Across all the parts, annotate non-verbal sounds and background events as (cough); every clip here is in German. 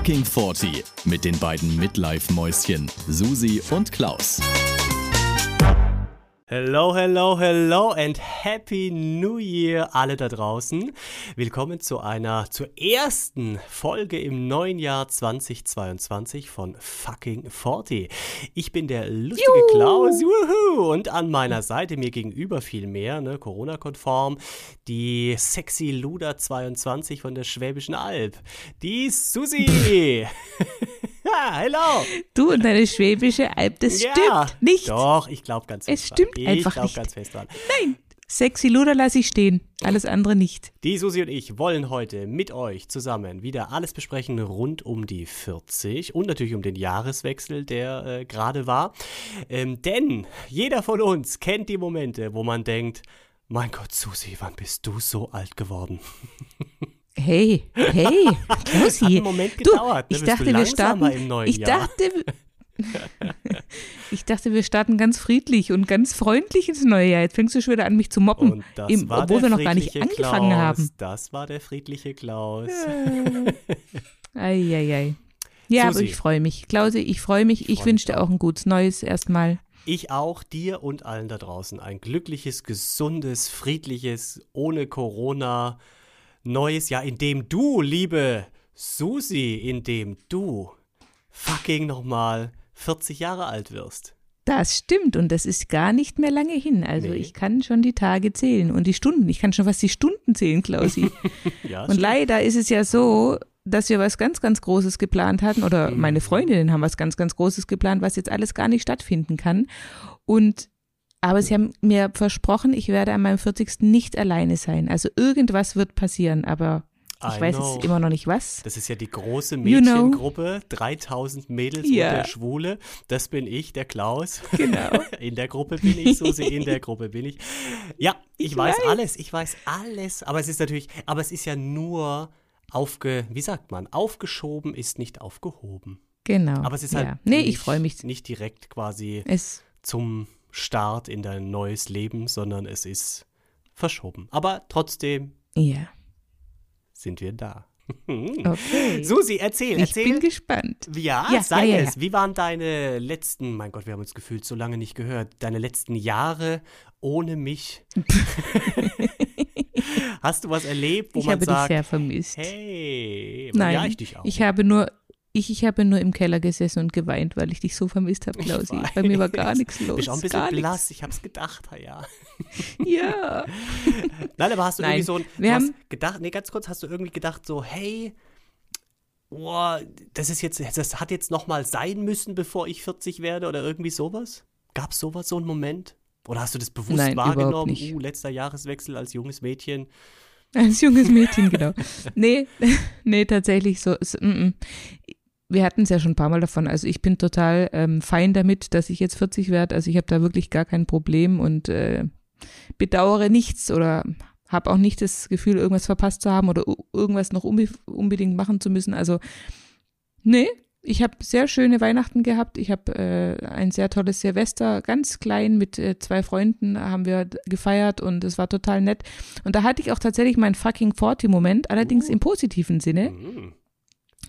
Fucking 40 mit den beiden Midlife-Mäuschen Susi und Klaus. Hello, hello, hello and Happy New Year alle da draußen. Willkommen zu einer, zur ersten Folge im neuen Jahr 2022 von Fucking 40. Ich bin der lustige Juhu. Klaus, wuhu, und an meiner Seite mir gegenüber viel mehr, ne, Corona-konform, die sexy Luda 22 von der Schwäbischen Alb, die Susi. (laughs) Hello. Du und deine schwäbische Alb, das ja, stimmt nicht. Doch, ich glaube ganz fest Es stimmt dran. einfach ich nicht. ganz fest dran. Nein. Sexy Luder lasse ich stehen, alles andere nicht. Die Susi und ich wollen heute mit euch zusammen wieder alles besprechen rund um die 40 und natürlich um den Jahreswechsel, der äh, gerade war. Ähm, denn jeder von uns kennt die Momente, wo man denkt, mein Gott, Susi, wann bist du so alt geworden? (laughs) Hey, hey, Klausi. Hat einen Moment gedauert. Du, ne? ich dachte, wir starten. Im neuen ich Jahr. dachte, (laughs) ich dachte, wir starten ganz friedlich und ganz freundlich ins neue Jahr. Jetzt fängst du schon wieder an, mich zu moppen, das im, obwohl wir noch gar nicht angefangen Klaus. haben. Das war der friedliche Klaus. Eieiei. (laughs) Ja, aber Susi. ich freue mich. Klausi, ich freue mich. Ich, freu wünsche dir auch ein gutes Neues erstmal. Ich auch, dir und allen da draußen ein glückliches, gesundes, friedliches, ohne Corona neues Jahr, in dem du, liebe Susi, in dem du fucking nochmal 40 Jahre alt wirst. Das stimmt und das ist gar nicht mehr lange hin. Also Nee. ich kann schon die Tage zählen und die Stunden. Ich kann schon fast die Stunden zählen, Klausi. (laughs) Ja, Und leider ist es ja so, dass wir was ganz, ganz Großes geplant hatten oder Mhm. meine Freundinnen haben was ganz, ganz Großes geplant, was jetzt alles gar nicht stattfinden kann. Und aber sie haben mir versprochen, ich werde an meinem 40. nicht alleine sein. Also irgendwas wird passieren, aber ich I weiß know. jetzt immer noch nicht was. Das ist ja die große You know. Mädchengruppe, 3000 Mädels Ja. und der Schwule. Das bin ich, der Klaus. Genau. (laughs) In der Gruppe bin ich, Susi, in der Gruppe bin ich. Ja, ich, Ich weiß, weiß. alles, ich weiß alles. Aber es ist natürlich, aber es ist ja nur aufge, wie sagt man, aufgeschoben ist nicht aufgehoben. Genau. Aber es ist halt ja. Nee, nicht, ich freue mich. nicht direkt quasi Es zum Start in dein neues Leben, sondern es ist verschoben. Aber trotzdem ja. sind wir da. (laughs) (laughs) Okay. Susi, erzähl, ich erzähl. bin gespannt. Ja, Ja, sei ja, ja, es. Wie waren deine letzten, mein Gott, wir haben uns gefühlt so lange nicht gehört, deine letzten Jahre ohne mich? (laughs) Hast du was erlebt, wo ich man habe sagt, dich sehr vermisst. hey, Nein, ja, ich dich auch. Ich habe nur, ich, ich habe nur im Keller gesessen und geweint, weil ich dich so vermisst habe, Klausi. Bei mir war gar nichts los. Bist auch ein bisschen blass, ich hab's gedacht, ja. Nichts. (laughs) Ja. Nein, aber hast du Nein, irgendwie so ein, wir haben- gedacht, nee, ganz kurz, hast du irgendwie gedacht so, hey, boah, das ist jetzt, das hat jetzt nochmal sein müssen, bevor ich 40 werde oder irgendwie sowas? Gab's sowas, so einen Moment? Oder hast du das bewusst Nein, wahrgenommen? nicht. Uh, letzter Jahreswechsel als junges Mädchen. Als junges Mädchen, genau. Nee, (laughs) nee, tatsächlich so. so mm, mm. Wir hatten es ja schon ein paar Mal davon. Also ich bin total ähm, fein damit, dass ich jetzt 40 werde. Also ich habe da wirklich gar kein Problem und äh, bedauere nichts oder habe auch nicht das Gefühl, irgendwas verpasst zu haben oder irgendwas noch unbe unbedingt machen zu müssen. Also nee, ich habe sehr schöne Weihnachten gehabt. Ich habe äh, ein sehr tolles Silvester, ganz klein mit äh, zwei Freunden haben wir gefeiert und es war total nett. Und da hatte ich auch tatsächlich meinen fucking 40-Moment, allerdings Uh. im positiven Sinne. Mm.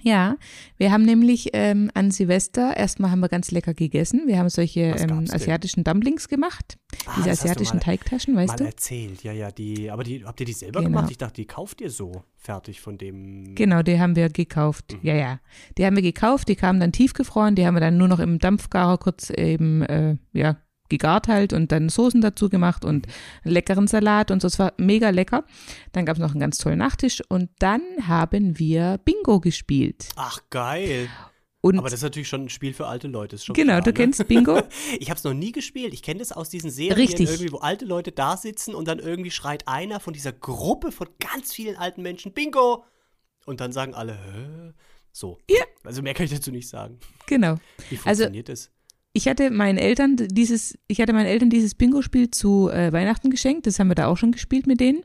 Ja, wir haben nämlich ähm, an Silvester, erstmal haben wir ganz lecker gegessen. Wir haben solche ähm, asiatischen Dumplings gemacht. Ah, Diese asiatischen mal, Teigtaschen, weißt mal du? erzählt, ja, ja, die, aber die, habt ihr die selber Genau. gemacht? Ich dachte, die kauft ihr so fertig von dem. Genau, die haben wir gekauft. Ja, ja. Die haben wir gekauft, die kamen dann tiefgefroren, die haben wir dann nur noch im Dampfgarer kurz eben, äh, ja, gegart halt und dann Soßen dazu gemacht und einen leckeren Salat und so. Es war mega lecker. Dann gab es noch einen ganz tollen Nachtisch und dann haben wir Bingo gespielt. Ach, geil. Und Aber das ist natürlich schon ein Spiel für alte Leute. Ist schon genau, klar, du ne? kennst Bingo? (laughs) Ich habe es noch nie gespielt. Ich kenne das aus diesen Serien, Richtig. irgendwie, wo alte Leute da sitzen und dann irgendwie schreit einer von dieser Gruppe von ganz vielen alten Menschen Bingo! Und dann sagen alle, Hä? So. Ja. Also mehr kann ich dazu nicht sagen. genau. Wie Also- funktioniert das? Ich hatte meinen Eltern dieses, ich hatte meinen Eltern dieses Bingo-Spiel zu äh, Weihnachten geschenkt. Das haben wir da auch schon gespielt mit denen.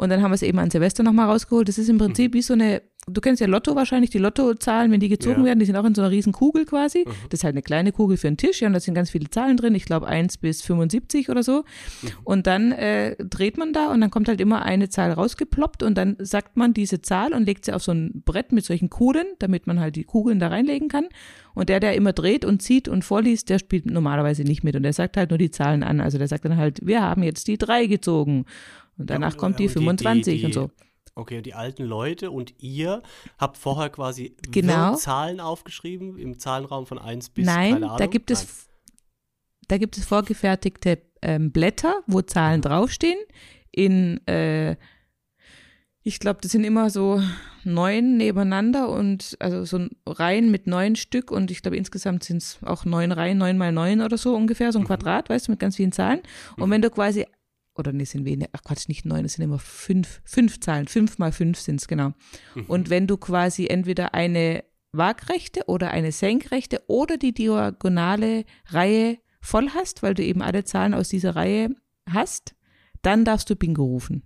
Und dann haben wir es eben an Silvester nochmal rausgeholt. Das ist im Prinzip wie so eine du kennst ja Lotto wahrscheinlich, die Lottozahlen, wenn die gezogen Ja. werden, die sind auch in so einer riesen Kugel quasi. Mhm. Das ist halt eine kleine Kugel für einen Tisch, ja, und da sind ganz viele Zahlen drin, ich glaube 1 bis 75 oder so. Mhm. Und dann äh, dreht man da und dann kommt halt immer eine Zahl rausgeploppt und dann sagt man diese Zahl und legt sie auf so ein Brett mit solchen Kugeln, damit man halt die Kugeln da reinlegen kann. Und der, der immer dreht und zieht und vorliest, der spielt normalerweise nicht mit und der sagt halt nur die Zahlen an. Also der sagt dann halt, wir haben jetzt die 3 gezogen. Und danach und- kommt die und die- 25 die- und so. Okay, und die alten Leute und ihr habt vorher quasi Genau. Zahlen aufgeschrieben im Zahlenraum von 1 bis Nein, da gibt es, da gibt es vorgefertigte ähm, Blätter, wo Zahlen draufstehen. In, äh, ich glaube, das sind immer so neun nebeneinander und also so Reihen mit neun Stück und ich glaube insgesamt sind es auch neun Reihen, neun mal neun oder so ungefähr, so ein Quadrat, weißt du, mit ganz vielen Zahlen. Und wenn du quasi, oder nee, sind weniger, ach Quatsch, nicht neun, es sind immer fünf, fünf Zahlen, fünf mal fünf sind es genau. Und wenn du quasi entweder eine waagrechte oder eine senkrechte oder die diagonale Reihe voll hast, weil du eben alle Zahlen aus dieser Reihe hast, dann darfst du Bingo rufen.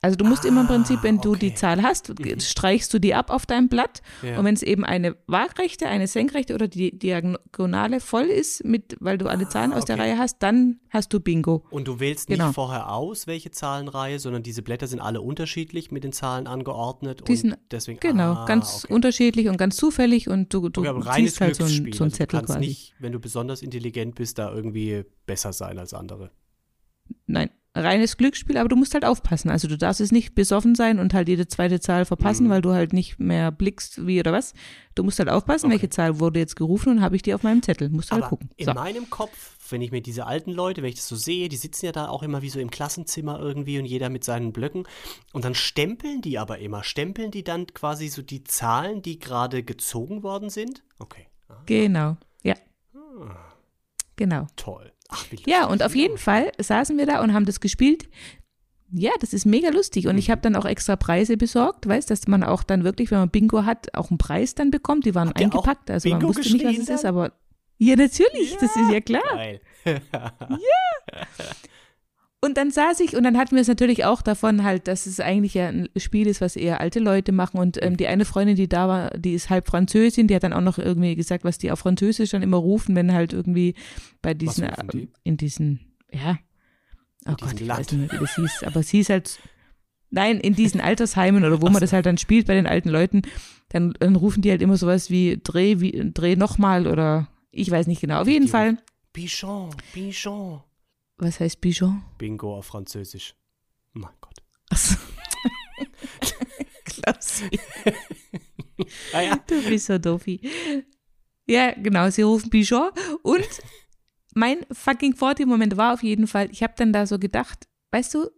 Also du musst immer im Prinzip, wenn du die okay. Zahl hast, streichst du die ab auf deinem Blatt Ja. und wenn es eben eine waagrechte, eine senkrechte oder die Diagonale voll ist, mit, weil du alle Zahlen aus der Ah, okay. Reihe hast, dann hast du Bingo. Und du wählst Genau. nicht vorher aus, welche Zahlenreihe, sondern diese Blätter sind alle unterschiedlich mit den Zahlen angeordnet. Die und sind- deswegen, Genau, ah, ganz okay. unterschiedlich und ganz zufällig und du, du Okay, ziehst halt so, ein, so einen also Zettel du kannst quasi. nicht, wenn du besonders intelligent bist, da irgendwie besser sein als andere. Nein, reines Glücksspiel, aber du musst halt aufpassen. Also du darfst es nicht besoffen sein und halt jede zweite Zahl verpassen, Mhm. weil du halt nicht mehr blickst, wie oder was. Du musst halt aufpassen, Okay. welche Zahl wurde jetzt gerufen und habe ich die auf meinem Zettel. Musst halt Aber gucken. in So. meinem Kopf, wenn ich mir diese alten Leute, wenn ich das so sehe, die sitzen ja da auch immer wie so im Klassenzimmer irgendwie und jeder mit seinen Blöcken. Und dann stempeln die aber immer. Stempeln die dann quasi so die Zahlen, die gerade gezogen worden sind? Okay. Ah, Genau, ja. Genau. toll. Ach, Ja, und auf jeden Fall saßen wir da und haben das gespielt. Ja, das ist mega lustig. Und Mhm. ich habe dann auch extra Preise besorgt, weißt, dass man auch dann wirklich, wenn man Bingo hat, auch einen Preis dann bekommt. Die waren Habt eingepackt, also man Bingo wusste nicht, was es ist, aber ja, natürlich, das ist ja klar. Geil. (laughs) Und dann saß ich und dann hatten wir es natürlich auch davon halt, dass es eigentlich ja ein Spiel ist, was eher alte Leute machen. Und ähm, die eine Freundin, die da war, die ist halb Französin, die hat dann auch noch irgendwie gesagt, was die auf Französisch dann immer rufen, wenn halt irgendwie bei diesen, die? äh, in diesen, ja, oh In Gott, ich weiß Land. nicht mehr, wie das hieß, aber es hieß halt, nein, in diesen Altersheimen oder wo man das halt dann spielt bei den alten Leuten, dann, dann rufen die halt immer sowas wie Dreh, wie, Dreh nochmal oder ich weiß nicht genau. Auf jeden Die Fall, Bichon, Bichon. Was heißt Bichon? Bingo auf Französisch. Mein Gott. Achso. (laughs) Klausi. (laughs) Ah ja. Du bist so doofi. Ja, genau, sie rufen Bichon. Und mein fucking Forty-Moment war auf jeden Fall, ich habe dann da so gedacht, weißt du,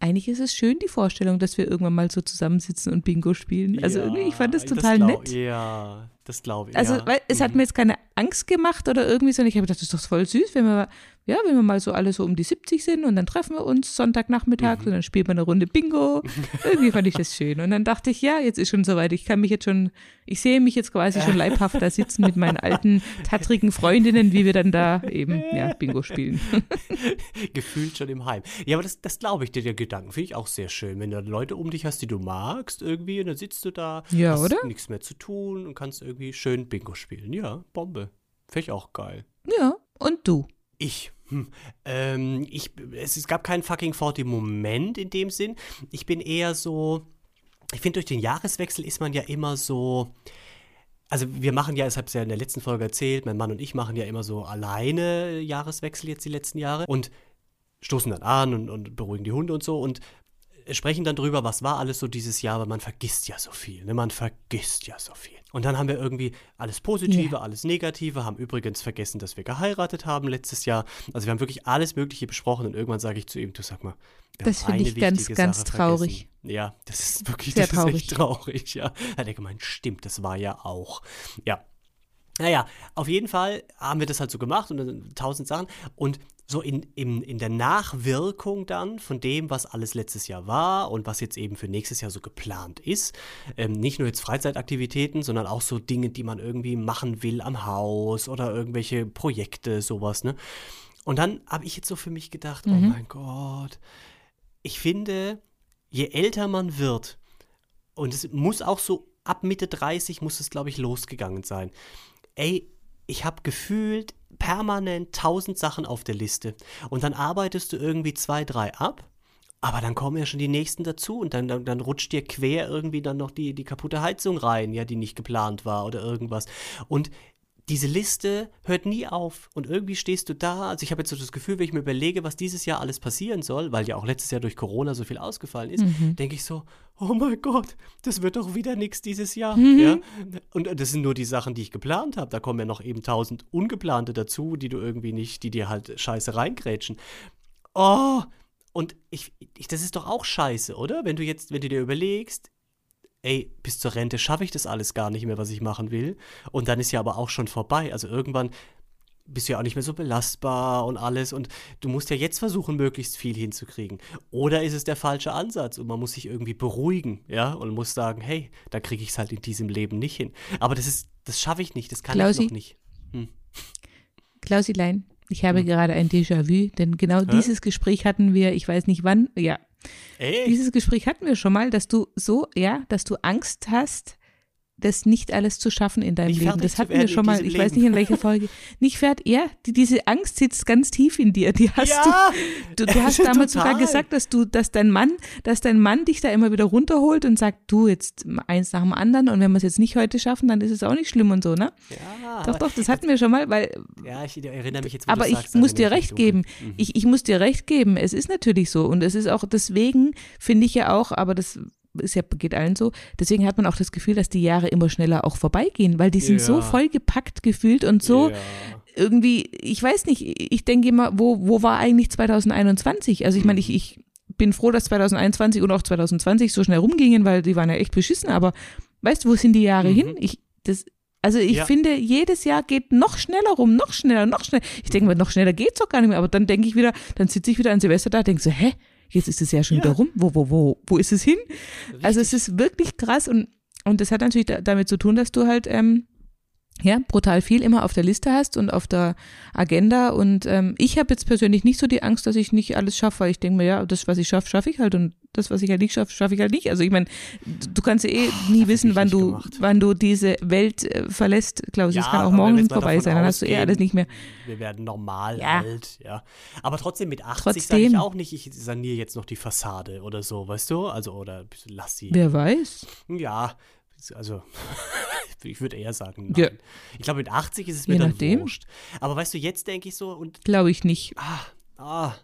eigentlich ist es schön, die Vorstellung, dass wir irgendwann mal so zusammensitzen und Bingo spielen. Also Ja, irgendwie, ich fand das total glaub- nett. Ja, das glaube ich. Also, ja. weil es hat mir jetzt keine Angst gemacht oder irgendwie, sondern ich habe gedacht, das ist doch voll süß, wenn wir, ja, wenn wir mal so alle so um die 70 sind und dann treffen wir uns Sonntagnachmittag Mhm. und dann spielt man eine Runde Bingo. (laughs) irgendwie fand ich das schön. Und dann dachte ich, ja, jetzt ist schon soweit. Ich kann mich jetzt schon, ich sehe mich jetzt quasi schon leibhaft da sitzen mit meinen alten, tattrigen Freundinnen, wie wir dann da eben, ja, Bingo spielen. (laughs) Gefühlt schon im Heim. Ja, aber das, das glaube ich dir, der Gedanken finde ich auch sehr schön. Wenn du Leute um dich hast, die du magst irgendwie und dann sitzt du da, Ja, hast oder? nichts mehr zu tun und kannst irgendwie schön Bingo spielen. Ja, Bombe. Finde ich auch geil. Ja, und du? Ich. Hm. Ähm, ich es, es gab keinen fucking 40 Moment in dem Sinn. Ich bin eher so. Ich finde, durch den Jahreswechsel ist man ja immer so. Also wir machen ja, ich habe es ja in der letzten Folge erzählt, mein Mann und ich machen ja immer so alleine Jahreswechsel jetzt die letzten Jahre und stoßen dann an und, und beruhigen die Hunde und so und sprechen dann drüber, was war alles so dieses Jahr, weil man vergisst ja so viel, ne? Man vergisst ja so viel. Und dann haben wir irgendwie alles Positive, Ja. alles Negative, haben übrigens vergessen, dass wir geheiratet haben letztes Jahr. Also wir haben wirklich alles Mögliche besprochen und irgendwann sage ich zu ihm, du sag mal, Das finde ich ganz, ganz Sache traurig. vergessen. Ja, das ist wirklich Sehr das Ist echt traurig, ja. Hat er gemeint, stimmt, das war ja auch. Ja. Naja, auf jeden Fall haben wir das halt so gemacht und tausend Sachen. Und so in, in, in der Nachwirkung dann von dem, was alles letztes Jahr war und was jetzt eben für nächstes Jahr so geplant ist, ähm, nicht nur jetzt Freizeitaktivitäten, sondern auch so Dinge, die man irgendwie machen will am Haus oder irgendwelche Projekte, sowas, ne? Und dann habe ich jetzt so für mich gedacht, oh mein Gott, ich finde, je älter man wird, und es muss auch so ab Mitte 30 muss es, glaube ich, losgegangen sein. Ey, ich habe gefühlt permanent tausend Sachen auf der Liste. Und dann arbeitest du irgendwie zwei, drei ab. Aber dann kommen ja schon die nächsten dazu und dann, dann, dann rutscht dir quer irgendwie dann noch die, die kaputte Heizung rein, ja, die nicht geplant war oder irgendwas. Und diese Liste hört nie auf und irgendwie stehst du da. Also ich habe jetzt so das Gefühl, wenn ich mir überlege, was dieses Jahr alles passieren soll, weil ja auch letztes Jahr durch Corona so viel ausgefallen ist, mhm. denke ich so, oh mein Gott, das wird doch wieder nichts dieses Jahr. Mhm. Ja? Und das sind nur die Sachen, die ich geplant habe. Da kommen ja noch eben tausend ungeplante dazu, die du irgendwie nicht, die dir halt scheiße reingrätschen. Oh, und ich, ich, das ist doch auch scheiße, oder? Wenn du jetzt, wenn du dir überlegst, ey, bis zur Rente schaffe ich das alles gar nicht mehr, was ich machen will. Und dann ist ja aber auch schon vorbei. Also irgendwann bist du ja auch nicht mehr so belastbar und alles. Und du musst ja jetzt versuchen, möglichst viel hinzukriegen. Oder ist es der falsche Ansatz und man muss sich irgendwie beruhigen, ja, und muss sagen, hey, da kriege ich es halt in diesem Leben nicht hin. Aber das ist, das schaffe ich nicht, das kann Klausi, ich noch nicht. Hm. Klausilein, ich habe hm. gerade ein Déjà-vu, denn genau Hä? dieses Gespräch hatten wir, ich weiß nicht wann, ja, Ey. Dieses Gespräch hatten wir schon mal, dass du so, ja, dass du Angst hast, das nicht alles zu schaffen in deinem nicht Leben. Das hatten wir schon mal, ich Leben. weiß nicht in welcher Folge. (laughs) Nicht fertig, ja, die, diese Angst sitzt ganz tief in dir. Die hast ja, du. Du, du hast (laughs) damals total. sogar gesagt, dass du, dass dein Mann, dass dein Mann dich da immer wieder runterholt und sagt, du jetzt eins nach dem anderen und wenn wir es jetzt nicht heute schaffen, dann ist es auch nicht schlimm und so, ne? Ja. Doch, doch, das hatten wir schon mal, weil. Ja, ich erinnere mich jetzt. Aber ich sagst, muss dir recht geben. Mhm. Ich, ich muss dir recht geben. Es ist natürlich so und es ist auch deswegen finde ich ja auch, aber das ist ja, geht allen so. Deswegen hat man auch das Gefühl, dass die Jahre immer schneller auch vorbeigehen, weil die sind ja. so vollgepackt gefühlt und so ja. irgendwie, ich weiß nicht, ich denke immer, wo, wo war eigentlich 2021? Also ich meine, ich, mhm. ich bin froh, dass 2021 und auch 2020 so schnell rumgingen, weil die waren ja echt beschissen, aber weißt du, wo sind die Jahre mhm. hin? Ich, das, also ich ja. finde, jedes Jahr geht noch schneller rum, noch schneller, noch schneller. Ich denke mir, noch schneller geht's doch gar nicht mehr, aber dann denke ich wieder, dann sitze ich wieder an Silvester da, denke so, hä, jetzt ist es ja schon ja. wieder rum, wo, wo, wo, wo ist es hin? Richtig. Also es ist wirklich krass und, und das hat natürlich da, damit zu tun, dass du halt, ähm, ja, brutal viel immer auf der Liste hast und auf der Agenda. Und ähm, ich habe jetzt persönlich nicht so die Angst, dass ich nicht alles schaffe, weil ich denke mir, ja, das, was ich schaffe, schaffe ich halt und das, was ich halt nicht schaffe, schaffe ich halt nicht. Also ich meine, du kannst ja eh oh, nie wissen, wann du, wann du diese Welt äh, verlässt, Klaus. Es kann auch morgen vorbei sein, dann hast du eh alles nicht mehr. Wir werden normal ja. alt, ja. Aber trotzdem mit 80 sage ich auch nicht, ich saniere jetzt noch die Fassade oder so, weißt du? Also, oder lass sie. Wer weiß. Ja, also (laughs) ich würde eher sagen, nein. Ja. Ich glaube, mit 80 ist es mir Je dann nachdem. wurscht. Aber weißt du, jetzt denke ich so und. Glaube ich nicht. Ah, ah,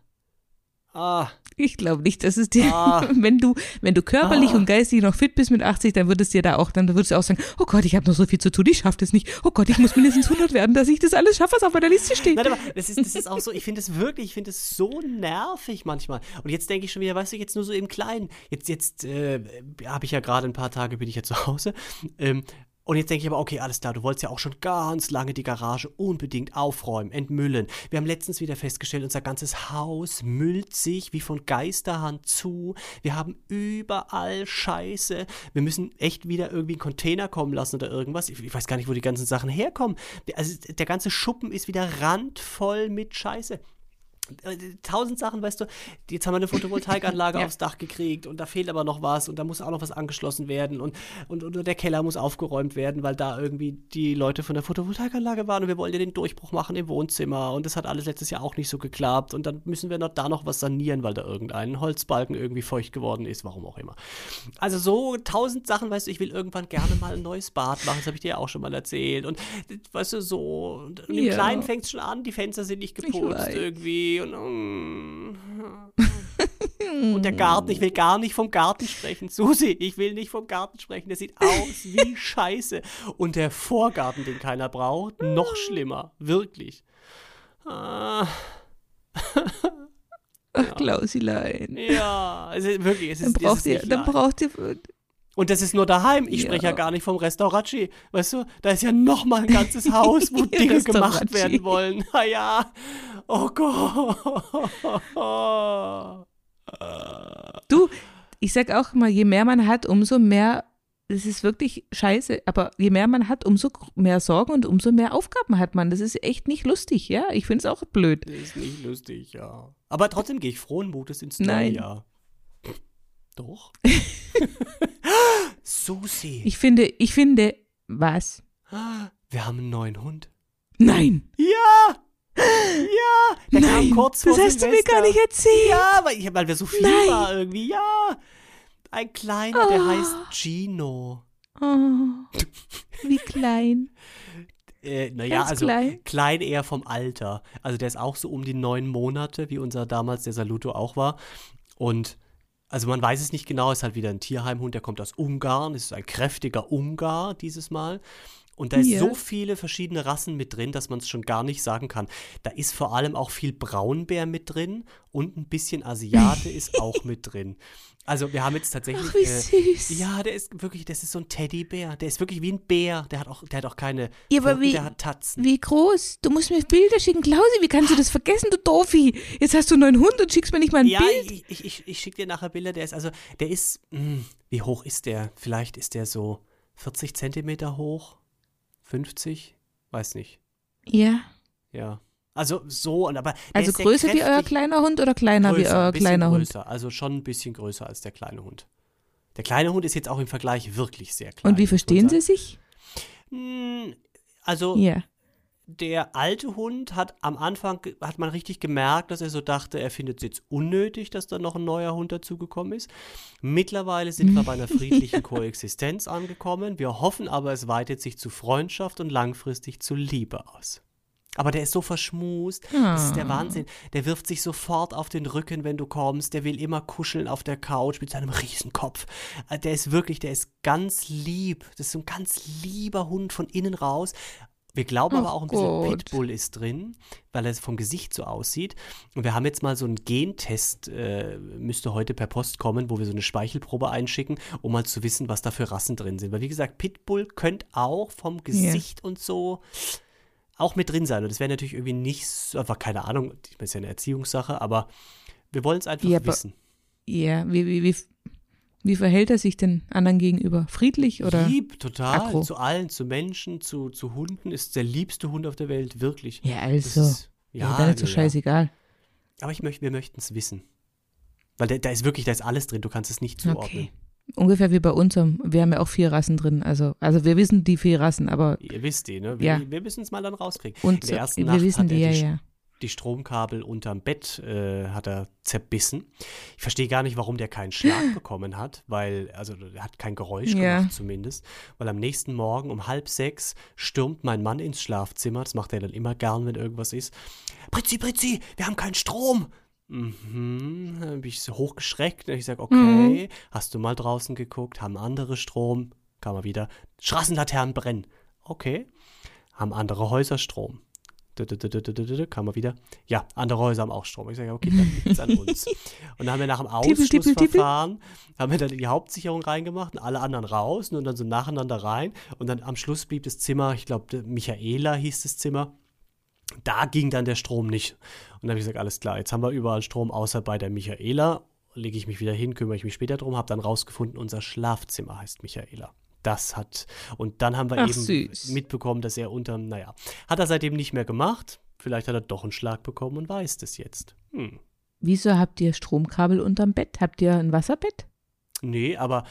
Ah. Ich glaube nicht, dass es dir, ah. (laughs) wenn du, wenn du körperlich ah. und geistig noch fit bist mit 80, dann würdest dir da auch, dann würdest du auch sagen, oh Gott, ich habe noch so viel zu tun, ich schaffe das nicht. Oh Gott, ich muss mindestens 100 werden, dass ich das alles schaffe, was auf meiner Liste steht. Nein, aber das ist, das ist auch so, ich finde es wirklich, ich finde es so nervig manchmal. Und jetzt denke ich schon wieder, weißt du, jetzt nur so im Kleinen. Jetzt, jetzt äh, habe ich ja gerade ein paar Tage, bin ich ja zu Hause. Ähm, und jetzt denke ich aber, okay, alles klar, du wolltest ja auch schon ganz lange die Garage unbedingt aufräumen, entmüllen. Wir haben letztens wieder festgestellt, unser ganzes Haus müllt sich wie von Geisterhand zu. Wir haben überall Scheiße. Wir müssen echt wieder irgendwie einen Container kommen lassen oder irgendwas. Ich, ich weiß gar nicht, wo die ganzen Sachen herkommen. Also der ganze Schuppen ist wieder randvoll mit Scheiße tausend Sachen, weißt du, jetzt haben wir eine Photovoltaikanlage (laughs) ja. aufs Dach gekriegt und da fehlt aber noch was und da muss auch noch was angeschlossen werden und, und, und der Keller muss aufgeräumt werden, weil da irgendwie die Leute von der Photovoltaikanlage waren und wir wollen ja den Durchbruch machen im Wohnzimmer und das hat alles letztes Jahr auch nicht so geklappt und dann müssen wir noch da noch was sanieren, weil da irgendein Holzbalken irgendwie feucht geworden ist, warum auch immer. Also so tausend Sachen, weißt du, ich will irgendwann gerne mal ein neues Bad machen, das habe ich dir ja auch schon mal erzählt und weißt du, so und im ja. Kleinen fängt es schon an, die Fenster sind nicht geputzt irgendwie und, (laughs) und der Garten, ich will gar nicht vom Garten sprechen. Susi, ich will nicht vom Garten sprechen. Der sieht aus (laughs) wie Scheiße. Und der Vorgarten, den keiner braucht, noch schlimmer. Wirklich. Ah. Ach, Klausilein. Ja, also wirklich, es ist, dann braucht ihr, dann braucht ihr und das ist nur daheim. Ich ja. spreche ja gar nicht vom Restauracci. Weißt du, da ist ja noch mal ein ganzes (laughs) Haus, wo Dinge gemacht werden wollen. Na (laughs) ja. Oh Gott. Du, ich sag auch mal, je mehr man hat, umso mehr das ist wirklich scheiße, aber je mehr man hat, umso mehr Sorgen und umso mehr Aufgaben hat man. Das ist echt nicht lustig, ja. Ich finde es auch blöd. Das ist nicht lustig, ja. Aber trotzdem gehe ich frohen Mutes ins neue Nein. Jahr. Doch. (laughs) Susi, Ich finde, ich finde, was? wir haben einen neuen Hund. Nein. Ja! Ja! Der Nein, kam kurz das vor hast du mir gar nicht erzählt. Ja, weil, ich, weil wir so viel Nein. war irgendwie. Ja! Ein kleiner, der Oh. heißt Gino. Oh, wie klein. (laughs) Äh, naja, also klein. klein eher vom Alter. Also der ist auch so um die neun Monate, wie unser damals der Saluto auch war. Und also man weiß es nicht genau, ist halt wieder ein Tierheimhund, der kommt aus Ungarn, ist ein kräftiger Ungar dieses Mal. Und da ist Ja. so viele verschiedene Rassen mit drin, dass man es schon gar nicht sagen kann. Da ist vor allem auch viel Braunbär mit drin und ein bisschen Asiate (laughs) ist auch mit drin. Also wir haben jetzt tatsächlich. Ach, wie äh, süß. ja, der ist wirklich, das ist so ein Teddybär. Der ist wirklich wie ein Bär. Der hat auch, der hat auch keine Ja, aber Pfoten, wie- der hat Tatzen. Wie groß? Du musst mir Bilder schicken. Klausi, wie kannst du das vergessen, du Doofi? Jetzt hast du einen Hund und schickst mir nicht mal ein Ja, Bild. ich, ich, ich, ich schicke dir nachher Bilder. Der ist also, der ist, mh, wie hoch ist der? Vielleicht ist der so 40 Zentimeter hoch, 50, weiß nicht. Ja. Ja, also so und aber. Also größer wie euer kleiner Hund oder kleiner wie größer, euer ein bisschen kleiner Hund? größer, Also schon ein bisschen größer als der kleine Hund. Der kleine Hund ist jetzt auch im Vergleich wirklich sehr klein. Und wie verstehen sie sich? Hm, Also Ja. Der alte Hund hat am Anfang, hat man richtig gemerkt, dass er so dachte, er findet es jetzt unnötig, dass da noch ein neuer Hund dazugekommen ist. Mittlerweile sind wir bei einer friedlichen (laughs) Koexistenz angekommen. Wir hoffen aber, es weitet sich zu Freundschaft und langfristig zu Liebe aus. Aber der ist so verschmust, das ist der Wahnsinn. Der wirft sich sofort auf den Rücken, wenn du kommst. Der will immer kuscheln auf der Couch mit seinem Riesenkopf. Äh, Der ist wirklich, der ist ganz lieb. Das ist so ein ganz lieber Hund von innen raus. Wir glauben aber Ach auch ein bisschen Gott. Pitbull ist drin, weil er vom Gesicht so aussieht. Und wir haben jetzt mal so einen Gentest, äh, müsste heute per Post kommen, wo wir so eine Speichelprobe einschicken, um mal zu wissen, was da für Rassen drin sind. Weil wie gesagt, Pitbull könnte auch vom Gesicht und so auch mit drin sein. Und das wäre natürlich irgendwie nicht, so, einfach keine Ahnung, das ist ja eine Erziehungssache, aber wir wollen es einfach Ja, aber- wissen. Ja, wie, wie, wie, wie verhält er sich den anderen gegenüber? Friedlich oder? Lieb, total. Aggro? Zu allen, zu Menschen, zu, zu Hunden, ist der liebste Hund auf der Welt, wirklich. Ja, also. ist- Ja, dann ist ja, ja. scheißegal. Aber ich möchte, wir möchten es wissen. Weil da, da ist wirklich, da ist alles drin, du kannst es nicht zuordnen. Okay. Ungefähr wie bei unserem. Wir haben ja auch vier Rassen drin. Also, also wir wissen die vier Rassen, aber Ihr wisst die, ne? Wir, Ja. wir müssen es mal dann rauskriegen. und In der ersten wir Nacht wissen die ja, ja. Die Stromkabel unterm Bett äh, hat er zerbissen. Ich verstehe gar nicht, warum der keinen Schlag (laughs) bekommen hat, weil, also er hat kein Geräusch Ja. gemacht zumindest, weil am nächsten Morgen um halb sechs stürmt mein Mann ins Schlafzimmer, das macht er dann immer gern, wenn irgendwas ist. Britzi, Britzi, wir haben keinen Strom. Mhm, dann bin ich so hochgeschreckt und ich sage, okay, hast du mal draußen geguckt, haben andere Strom, kam er wieder, Straßenlaternen brennen. Okay, haben andere Häuser Strom. Kam er wieder. Ja, andere Häuser haben auch Strom. Ich sage, okay, dann liegt es an uns. (laughs) Und dann haben wir nach dem. Ausschlussverfahren, haben wir dann die Hauptsicherung reingemacht und alle anderen raus und dann so nacheinander rein. Und dann am Schluss blieb das Zimmer, ich glaube, Michaela hieß das Zimmer. Da ging dann der Strom nicht. Und dann habe ich gesagt, alles klar, jetzt haben wir überall Strom, außer bei der Michaela. Lege ich mich wieder hin, kümmere ich mich später drum, habe dann rausgefunden, unser Schlafzimmer heißt Michaela. Das hat, und dann haben wir Ach, eben süß. mitbekommen, dass er unterm, naja, hat er seitdem nicht mehr gemacht. Vielleicht hat er doch einen Schlag bekommen und weiß das jetzt. Hm. Wieso habt ihr Stromkabel unterm Bett? Habt ihr ein Wasserbett? Nee, aber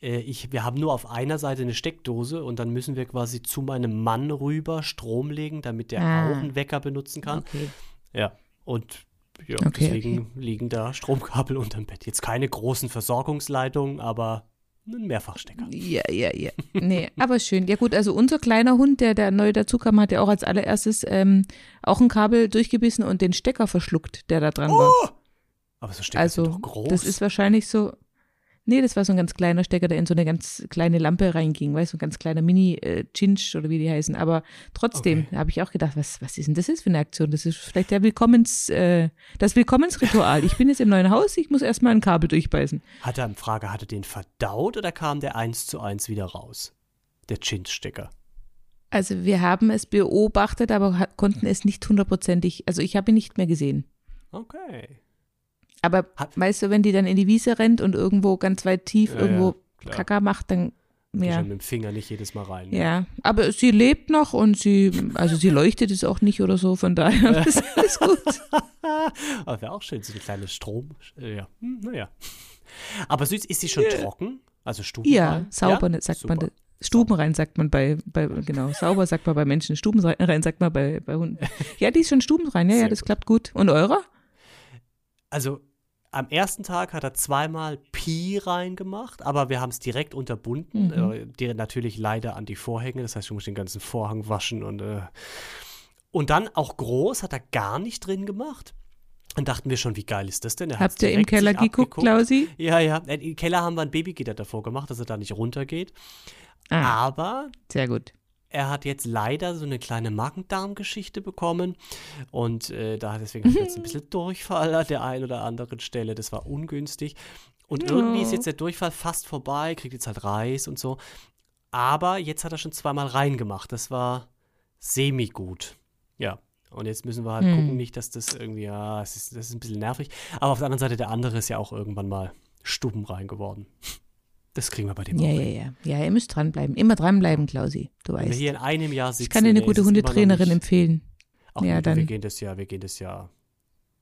äh, ich, wir haben nur auf einer Seite eine Steckdose und dann müssen wir quasi zu meinem Mann rüber Strom legen, damit der Ah. auch einen Wecker benutzen kann. Okay. Ja, und ja, Okay, deswegen liegen da Stromkabel (laughs) unterm Bett. Jetzt keine großen Versorgungsleitungen, aber ein Mehrfachstecker. Ja, ja, ja. Nee, aber schön. Ja gut, also unser kleiner Hund, der, der neu dazukam, hat ja auch als allererstes ähm, auch ein Kabel durchgebissen und den Stecker verschluckt, der da dran war. Aber so Stecker Also, sind doch groß. das ist wahrscheinlich so. Nee, das war so ein ganz kleiner Stecker, der in so eine ganz kleine Lampe reinging, weißt du, ein ganz kleiner Mini-Chinch oder wie die heißen. Aber trotzdem Okay. habe ich auch gedacht, was, was ist denn das jetzt für eine Aktion? Das ist vielleicht der Willkommens, äh, das Willkommensritual. Ich bin jetzt im neuen Haus, ich muss erstmal ein Kabel durchbeißen. hat er, Frage, hat er den verdaut oder kam der eins zu eins wieder raus? Der Chinch-Stecker. Also wir haben es beobachtet, aber konnten es nicht hundertprozentig, also ich habe ihn nicht mehr gesehen. Okay. Aber Hat- weißt du, wenn die dann in die Wiese rennt und irgendwo ganz weit tief Ja, irgendwo ja. Kacker macht, dann Ja. ja. mit dem Finger nicht jedes Mal rein. ne? Ja, aber sie lebt noch und sie, also sie leuchtet es auch nicht oder so, von daher (laughs) ist alles gut. (laughs) Aber wäre auch schön, so ein kleines Strom. Äh, ja, hm, naja. Aber süß, ist sie schon Ja. trocken? Also stubenrein? Ja, sauber ne, sagt Super. man. Stubenrein sagt man bei, bei, genau, sauber sagt man bei Menschen, stubenrein sagt man bei, bei Hunden. (laughs) Ja, die ist schon stubenrein, ja, ja, das gut. klappt gut. Und eurer? Also am ersten Tag hat er zweimal Pi reingemacht, aber wir haben es direkt unterbunden. Mhm. Äh, die, natürlich leider an die Vorhänge, das heißt, du musst den ganzen Vorhang waschen und äh, und dann auch groß hat er gar nicht drin gemacht. Dann dachten wir schon, wie geil ist das denn? Er Habt ihr im Keller geguckt. Klausi? Ja, ja. Äh, Im Keller haben wir ein Babygitter davor gemacht, dass er da nicht runtergeht. Ah, Aber sehr gut. Er hat jetzt leider so eine kleine Magen-Darm-Geschichte bekommen und äh, da deswegen hat er jetzt ein bisschen Durchfall an der einen oder anderen Stelle. Das war ungünstig. Und irgendwie ist jetzt der Durchfall fast vorbei, kriegt jetzt halt Reis und so. Aber jetzt hat er schon zweimal reingemacht. Das war semi-gut. Ja. Und jetzt müssen wir halt Hm. gucken, nicht, dass das irgendwie, ja, es ist, das ist ein bisschen nervig. Aber auf der anderen Seite, der andere ist ja auch irgendwann mal stubenrein geworden. Das kriegen wir bei dem Ja, auch ja, hin. ja. Ja, ihr müsst dranbleiben. Immer dranbleiben, Klausi. Du Wenn wir weißt. hier in einem Jahr sitzen. Ich kann dir eine gute Hundetrainerin empfehlen. Ach, Ja, nee, dann- wir gehen das ja, wir gehen das ja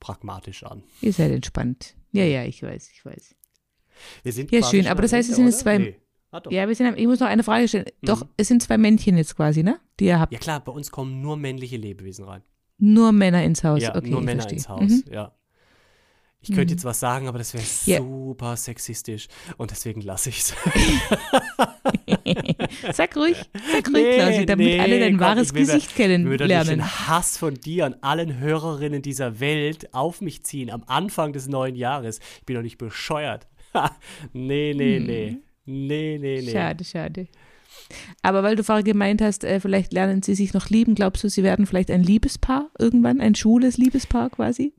pragmatisch an. Ihr seid entspannt. Ja, ja, ich weiß, ich weiß. Wir sind Ja, schön, aber das heißt, es sind jetzt zwei- Nee. Ah, doch. Ja. Ja, wir sind, ich muss noch eine Frage stellen. Doch, Mhm. es sind zwei Männchen jetzt quasi, ne? Die ihr habt. klar, bei uns kommen nur männliche Lebewesen rein. Nur Männer ins Haus. ja, okay, nur Männer verstehe. ins Haus, Mhm. ja. Ich könnte Mhm. jetzt was sagen, aber das wäre Ja. super sexistisch und deswegen lasse ich es. (laughs) Sag ruhig, sag ruhig, Klausi, damit alle dein wahres ich will Gesicht Ich würde kennenlernen. den Hass von dir und allen Hörerinnen dieser Welt auf mich ziehen am Anfang des neuen Jahres. Ich bin doch nicht bescheuert. Nee, nee, nee. Nee, nee, nee. Hm. Schade, schade. Aber weil du vorher gemeint hast, äh, vielleicht lernen sie sich noch lieben, glaubst du, sie werden vielleicht ein Liebespaar irgendwann, ein schwules Liebespaar quasi?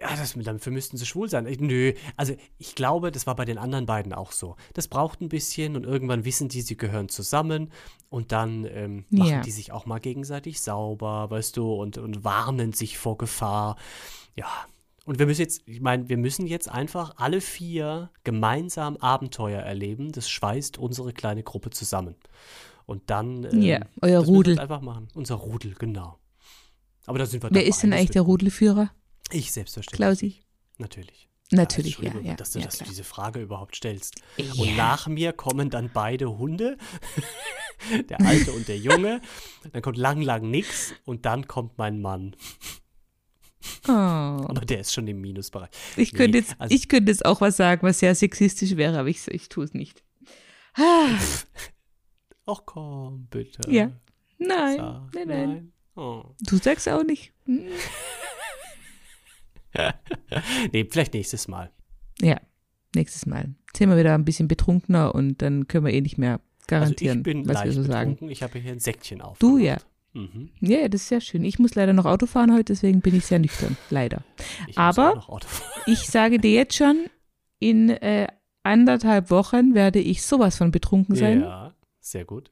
Ja, das, dafür müssten sie schwul sein. Ich, nö, also ich glaube, das war bei den anderen beiden auch so. Das braucht ein bisschen und irgendwann wissen die, sie gehören zusammen und dann ähm, machen Ja. die sich auch mal gegenseitig sauber, weißt du, und, und warnen sich vor Gefahr. Ja, und wir müssen jetzt, ich meine, wir müssen jetzt einfach alle vier gemeinsam Abenteuer erleben. Das schweißt unsere kleine Gruppe zusammen. Und dann ähm, Ja, euer das müssen wir Rudel. einfach machen. Unser Rudel, genau. Aber da sind wir Wer ist denn eigentlich der. Rudelführer? Ich selbstverständlich. Klausi? Natürlich. Natürlich, ja, ja. dass du, ja, dass du diese Frage überhaupt stellst. Ja. Und nach mir kommen dann beide Hunde, (laughs) der Alte und der Junge. Dann kommt lang, lang nix und dann kommt mein Mann. Oh. Aber der ist schon im Minusbereich. Ich Nee, könnte jetzt, also- ich könnte jetzt auch was sagen, was sehr sexistisch wäre, aber ich, ich tue es nicht. Ach komm, bitte. Ja. nein, Sag, nein, nein. Oh. Du sagst auch nicht. (laughs) Nee, vielleicht nächstes Mal. Ja, nächstes Mal. Sind wir wieder ein bisschen betrunkener und dann können wir eh nicht mehr garantieren, also ich bin was wir so sagen. betrunken. Ich habe hier ein Säckchen auf. Du ja. Mhm. Ja, ja, das ist sehr schön. Ich muss leider noch Auto fahren heute, deswegen bin ich sehr nüchtern. Leider. Ich Aber-. (laughs) Ich sage dir jetzt schon, in äh, anderthalb Wochen werde ich sowas von betrunken sein. Ja, sehr gut.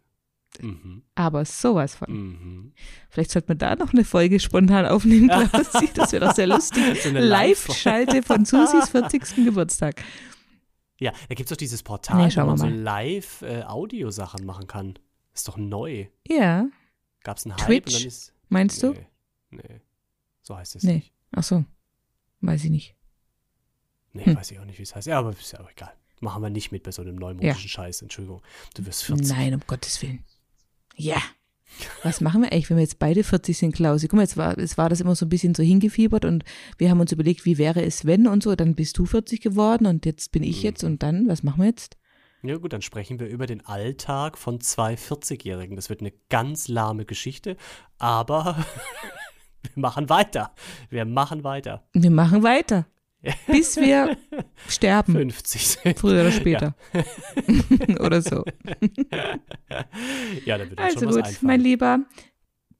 Mhm. Aber sowas von. Mhm. Vielleicht sollte man da noch eine Folge spontan aufnehmen, Klausi. Das wäre doch sehr lustig. So Live-Schalte von Susis 40. Geburtstag. Ja, da gibt es doch dieses Portal, Nee, wo man so. Live-Audio-Sachen machen kann. Ist doch neu. Ja, Gab es einen Hype und Twitch, dann ist. meinst du? Nee, nee. So heißt es Nee. nicht. Ach so. Weiß ich nicht. Nee, Hm. weiß ich auch nicht, wie es heißt. Ja, aber ist ja auch egal. Machen wir nicht mit bei so einem neumodischen Scheiß. Entschuldigung. Du wirst 40. Nein, um Gottes Willen. Ja. Was machen wir eigentlich, wenn wir jetzt beide 40 sind, Klausi? Guck mal, jetzt war, jetzt war das immer so ein bisschen so hingefiebert und wir haben uns überlegt, wie wäre es, wenn und so. Dann bist du 40 geworden und jetzt bin ich jetzt und dann, was machen wir jetzt? Ja gut, dann sprechen wir über den Alltag von zwei 40-Jährigen. Das wird eine ganz lahme Geschichte, aber (laughs) wir machen weiter. Wir machen weiter. Wir machen weiter, (laughs) bis wir sterben, 50 sind. früher oder später. (laughs) oder so. Ja, da wird Also schon was gut, einfallen. mein Lieber,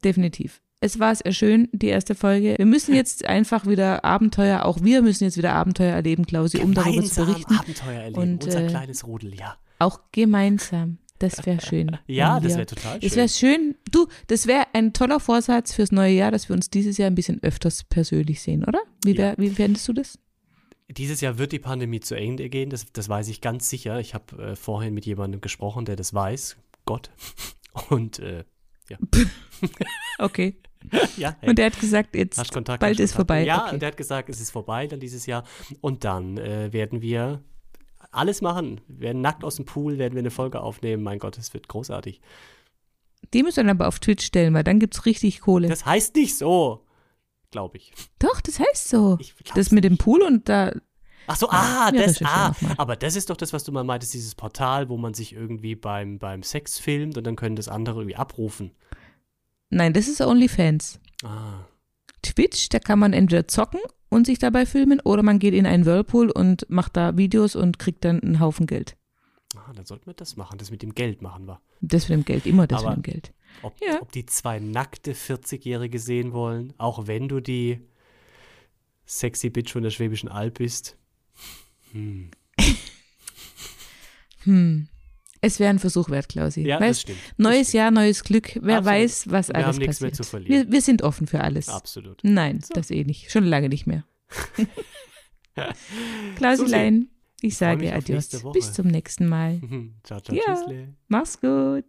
definitiv. Es war sehr schön, die erste Folge. Wir müssen jetzt einfach wieder Abenteuer, auch wir müssen jetzt wieder Abenteuer erleben, Klausi, um darüber zu berichten. Abenteuer erleben. Und, Unser äh, kleines Rudel, ja. Auch gemeinsam. Das wäre schön. (laughs) Ja, das wäre total schön. Es wäre schön, du, das wäre ein toller Vorsatz fürs neue Jahr, dass wir uns dieses Jahr ein bisschen öfters persönlich sehen, oder? Wie, wär, Ja. wie fändest du das? Dieses Jahr wird die Pandemie zu Ende gehen, das, das weiß ich ganz sicher. Ich habe äh, vorhin mit jemandem gesprochen, der das weiß. Gott. (laughs) Und äh, (laughs) Okay. (laughs) ja, hey, Und er hat gesagt, jetzt hast Kontakt, bald hast ist vorbei. Ja, okay. und der hat gesagt, es ist vorbei dann dieses Jahr. Und dann äh, werden wir alles machen. Wir werden nackt aus dem Pool, werden wir eine Folge aufnehmen. Mein Gott, es wird großartig. Die müssen dann aber auf Twitch stellen, weil dann gibt's richtig Kohle. Das heißt nicht so, glaube ich. Doch, das heißt so. Das mit dem Pool und da, Ach so, ah, wir das, ah, aber das ist doch das, was du mal meintest, dieses Portal, wo man sich irgendwie beim, beim Sex filmt und dann können das andere irgendwie abrufen. nein, das ist OnlyFans. Ah, Twitch, da kann man entweder zocken und sich dabei filmen oder man geht in einen Whirlpool und macht da Videos und kriegt dann einen Haufen Geld. ah, dann sollten wir das machen. Das mit dem Geld machen wir. Das mit dem Geld, immer das Aber- mit dem Geld. Ob, Ja. ob die zwei nackte 40-Jährige sehen wollen, auch wenn du die sexy Bitch von der Schwäbischen Alb bist. Hm. (laughs) Hm. Es wäre ein Versuch wert, Klausi. Ja, das weißt, stimmt. Das neues stimmt. Jahr, neues Glück. Wer Absolut. weiß, was Wir alles haben nichts passiert. mehr zu verlieren. Wir, wir sind offen für alles. Absolut. Nein, So. das eh nicht. Schon lange nicht mehr. (laughs) Klausilein, ich sage Adios. Bis zum nächsten Mal. (laughs) ciao, ciao, Ja. tschüssle. Mach's gut.